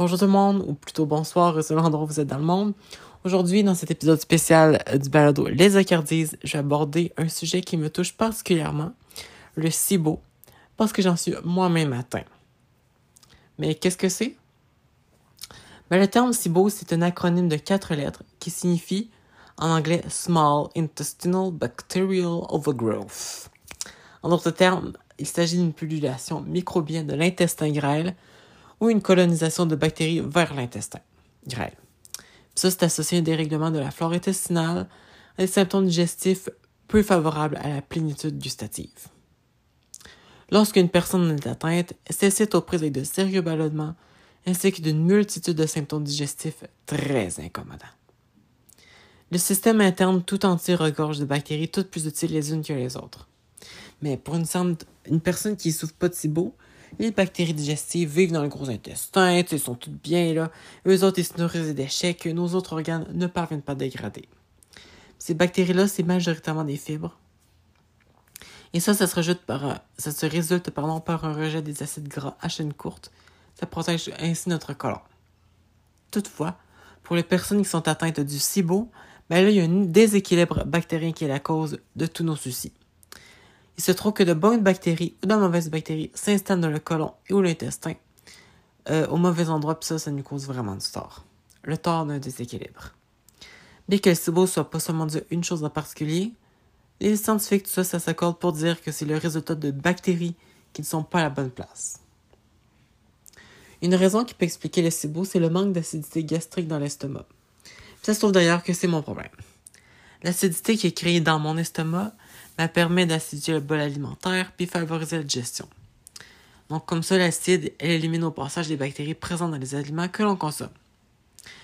Bonjour tout le monde, ou plutôt bonsoir selon l'endroit où vous êtes dans le monde. Aujourd'hui, dans cet épisode spécial du balado Les Acardise, je vais aborder un sujet qui me touche particulièrement, le SIBO, parce que j'en suis moi-même atteint. Mais qu'est-ce que c'est? Ben, le terme SIBO, c'est un acronyme de quatre lettres qui signifie en anglais Small Intestinal Bacterial Overgrowth. En d'autres termes, il s'agit d'une pullulation microbienne de l'intestin grêle ou une colonisation de bactéries vers l'intestin grêle. Ça, c'est associé à un dérèglement de la flore intestinale, à des symptômes digestifs peu favorables à la plénitude gustative. Lorsqu'une personne est atteinte, celle-ci est de sérieux ballonnements ainsi que d'une multitude de symptômes digestifs très incommodants. Le système interne tout entier regorge de bactéries toutes plus utiles les unes que les autres. Mais pour une, une personne qui ne souffre pas de SIBO, les bactéries digestives vivent dans le gros intestin, ils sont toutes bien là. Eux autres, ils se nourrissent des déchets que nos autres organes ne parviennent pas à dégrader. Ces bactéries-là, c'est majoritairement des fibres. Et ça, ça se, résulte par, ça se résulte par un rejet des acides gras à chaîne courte. Ça protège ainsi notre colon. Toutefois, pour les personnes qui sont atteintes du SIBO, ben là, il y a un déséquilibre bactérien qui est la cause de tous nos soucis. Il se trouve que de bonnes bactéries ou de mauvaises bactéries s'installent dans le côlon ou l'intestin euh, au mauvais endroit, puis ça, ça nous cause vraiment du tort. Le tort d'un déséquilibre. Bien que le SIBO soit pas seulement dû une chose en particulier, les scientifiques, tout ça, ça s'accorde pour dire que c'est le résultat de bactéries qui ne sont pas à la bonne place. Une raison qui peut expliquer le SIBO, c'est le manque d'acidité gastrique dans l'estomac. Ça se trouve d'ailleurs que c'est mon problème. L'acidité qui est créée dans mon estomac permet d'acidifier le bol alimentaire puis favoriser la digestion. Donc comme ça, l'acide, elle élimine au passage les bactéries présentes dans les aliments que l'on consomme.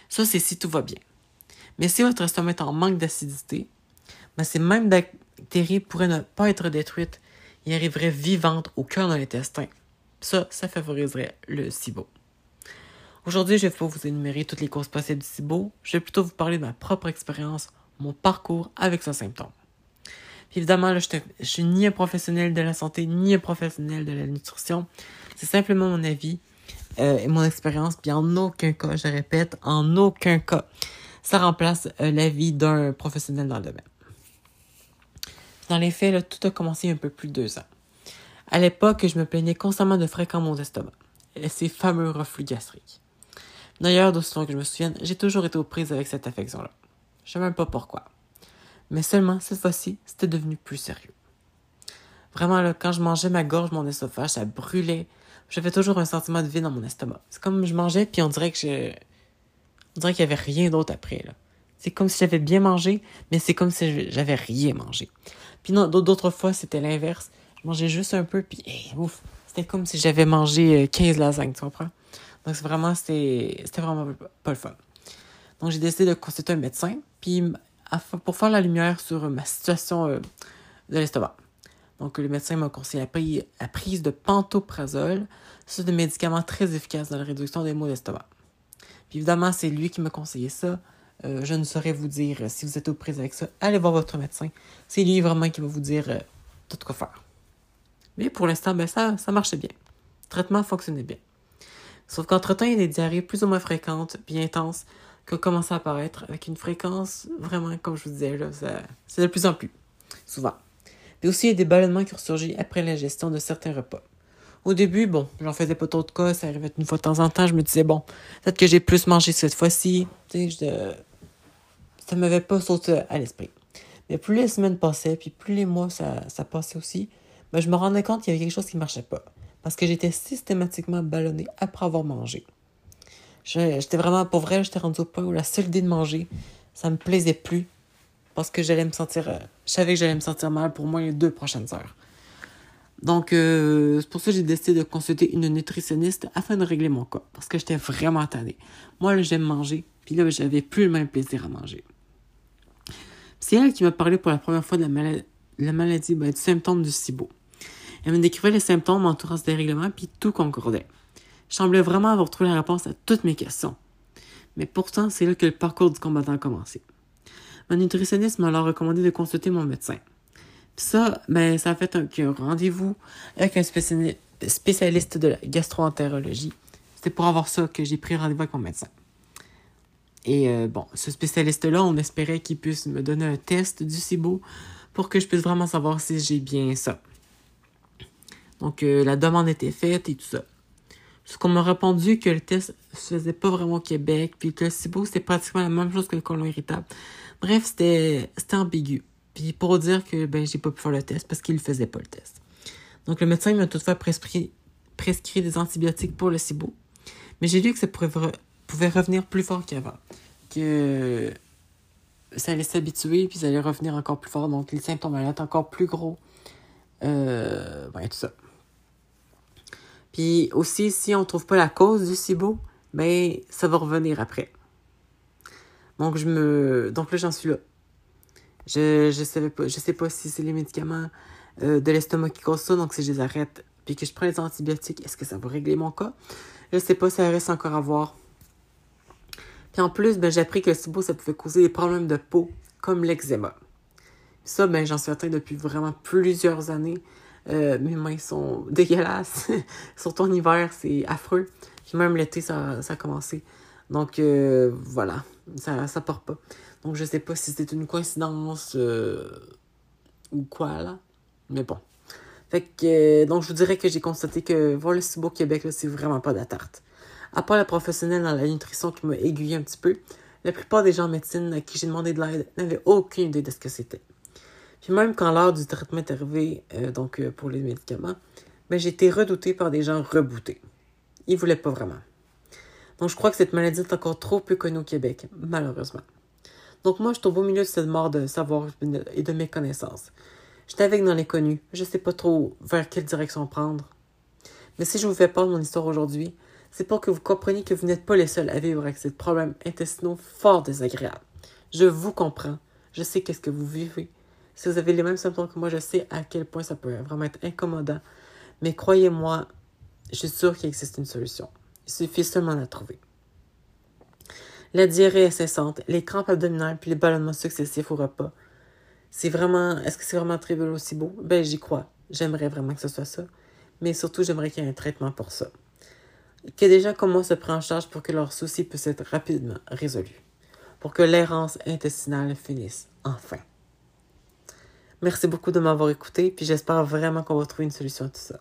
Ça, c'est si tout va bien. Mais si votre estomac est en manque d'acidité, ben, ces mêmes bactéries pourraient ne pas être détruites et arriveraient vivantes au cœur de l'intestin. Ça, ça favoriserait le SIBO. Aujourd'hui, je vais pas vous énumérer toutes les causes possibles du SIBO. Je vais plutôt vous parler de ma propre expérience, mon parcours avec ce symptôme évidemment, là, je, ne suis ni un professionnel de la santé, ni un professionnel de la nutrition. C'est simplement mon avis euh, et mon expérience. Puis en aucun cas, je répète, en aucun cas, ça remplace euh, l'avis d'un professionnel dans le domaine. Dans les faits, tout a commencé un peu plus de deux ans. À l'époque, je me plaignais constamment de fréquents maux d'estomac et ces fameux reflux gastriques. D'ailleurs, d'aussi longtemps que je me souvienne, j'ai toujours été aux prises avec cette affection-là. Je sais même pas pourquoi. Mais seulement, cette fois-ci, c'était devenu plus sérieux. Vraiment, là, quand je mangeais ma gorge, mon estomac, ça brûlait. J'avais toujours un sentiment de vide dans mon estomac. C'est comme je mangeais, puis on dirait que je... On dirait qu'il n'y avait rien d'autre après, là. C'est comme si j'avais bien mangé, mais c'est comme si j'avais rien mangé. Puis d'autres fois, c'était l'inverse. Je mangeais juste un peu, puis ouf, c'était comme si j'avais mangé 15 euh, lasagnes, tu comprends? Donc, c'est vraiment, c'était vraiment pas le fun. Donc, j'ai décidé de consulter un médecin, puis pour faire la lumière sur ma situation euh, de l'estomac. Donc, le médecin m'a conseillé la, prise de pantoprazole. C'est un médicament très efficace dans la réduction des maux d'estomac. Puis évidemment, c'est lui qui m'a conseillé ça. Euh, je ne saurais vous dire euh, si vous êtes aux prises avec ça. Allez voir votre médecin. C'est lui vraiment qui va vous dire tout quoi faire. Mais pour l'instant, ben, ça, ça marchait bien. Le traitement fonctionnait bien. Sauf qu'entre-temps, il y a des diarrhées plus ou moins fréquentes, bien intenses, qui à apparaître avec une fréquence vraiment, comme je vous disais, là, c'est de plus en plus, souvent. Puis aussi, il y a des ballonnements qui ont ressurgi après l'ingestion de certains repas. Au début, bon, j'en faisais pas trop de cas, ça arrivait une fois de temps en temps, je me disais, bon, peut-être que j'ai plus mangé cette fois-ci, tu sais, ça m'avait pas sauté à l'esprit. Mais plus les semaines passaient, puis plus les mois ça, passait aussi, ben, je me rendais compte qu'il y avait quelque chose qui marchait pas. Parce que j'étais systématiquement ballonné après avoir mangé. J'étais vraiment, pour vrai, j'étais rendu au point où la seule idée de manger, ça me plaisait plus. Parce que j'allais me sentir, euh, je savais que j'allais me sentir mal pour moi les deux prochaines heures. Donc, euh, c'est pour ça que j'ai décidé de consulter une nutritionniste afin de régler mon cas. Parce que j'étais vraiment tannée. Moi, j'aime manger. Puis là, j'avais plus le même plaisir à manger. C'est elle qui m'a parlé pour la première fois de la maladie, la maladie ben, du symptôme du SIBO. Elle me décrivait les symptômes entourant ce dérèglement, puis tout concordait. Je semblais vraiment avoir trouvé la réponse à toutes mes questions. Mais pourtant, c'est là que le parcours du combattant a commencé. Mon nutritionniste m'a alors recommandé de consulter mon médecin. ça, ben, ça a fait un, rendez-vous avec un spécialiste de la gastroentérologie, c'était pour avoir ça que j'ai pris rendez-vous avec mon médecin. Et euh, bon, ce spécialiste-là, on espérait qu'il puisse me donner un test du SIBO pour que je puisse vraiment savoir si j'ai bien ça. Donc, euh, la demande était faite et tout ça. Ce qu'on m'a répondu que le test se faisait pas vraiment au Québec, puis que le SIBO, c'était pratiquement la même chose que le colon irritable. Bref, c'était ambigu. Puis pour dire que ben j'ai pas pu faire le test parce qu'il ne faisait pas le test. Donc le médecin m'a toutefois prescrit, prescrit des antibiotiques pour le SIBO. Mais j'ai lu que ça pouvait revenir plus fort qu'avant. Que ça allait s'habituer, puis ça allait revenir encore plus fort. Donc les symptômes allaient être encore plus gros. Euh, ouais, tout ça. Puis aussi, si on ne trouve pas la cause du SIBO, ben ça va revenir après. Donc je me. Donc là, j'en suis là. Je. Je sais pas si c'est les médicaments euh, de l'estomac qui causent ça, donc si je les arrête puis que je prends les antibiotiques, est-ce que ça va régler mon cas? Je sais pas, ça reste encore à voir. Puis en plus, ben, j'ai appris que le SIBO, ça pouvait causer des problèmes de peau, comme l'eczéma. Ça, ben, j'en suis atteinte depuis vraiment plusieurs années. Euh, mes mains sont dégueulasses. Surtout en hiver, c'est affreux. Puis même l'été, ça, ça a commencé. Donc euh, voilà, ça, ça part pas. Donc je sais pas si c'était une coïncidence euh, ou quoi là. Mais bon. Fait que donc je vous dirais que j'ai constaté que voir le Cibo Québec, c'est vraiment pas de la tarte. À part la professionnelle dans la nutrition qui m'a aiguillé un petit peu, la plupart des gens en médecine à qui j'ai demandé de l'aide n'avaient aucune idée de ce que c'était. Puis même quand l'heure du traitement est arrivée, euh, donc euh, pour les médicaments, ben, j'ai été redoutée par des gens rebootés. Ils voulaient pas vraiment. Donc je crois que cette maladie est encore trop peu connue au Québec, malheureusement. Donc moi, je suis au milieu de cette mort de savoir et de mes connaissances. J'étais avec dans l'inconnu. Je sais pas trop vers quelle direction prendre. Mais si je vous fais part de mon histoire aujourd'hui, c'est pour que vous compreniez que vous n'êtes pas les seuls à vivre avec ces problèmes intestinaux fort désagréables. Je vous comprends. Je sais qu'est-ce que vous vivez. Si vous avez les mêmes symptômes que moi, je sais à quel point ça peut vraiment être incommodant. Mais croyez-moi, je suis sûre qu'il existe une solution. Il suffit seulement de la trouver. La diarrhée incessante, les crampes abdominales puis les ballonnements successifs au repas. C'est vraiment, est-ce que c'est vraiment beau aussi beau? Ben, j'y crois. J'aimerais vraiment que ce soit ça. Mais surtout, j'aimerais qu'il y ait un traitement pour ça. Que déjà comment se prend en charge pour que leurs soucis puissent être rapidement résolus. Pour que l'errance intestinale finisse, enfin. Merci beaucoup de m'avoir écouté, puis j'espère vraiment qu'on va trouver une solution à tout ça.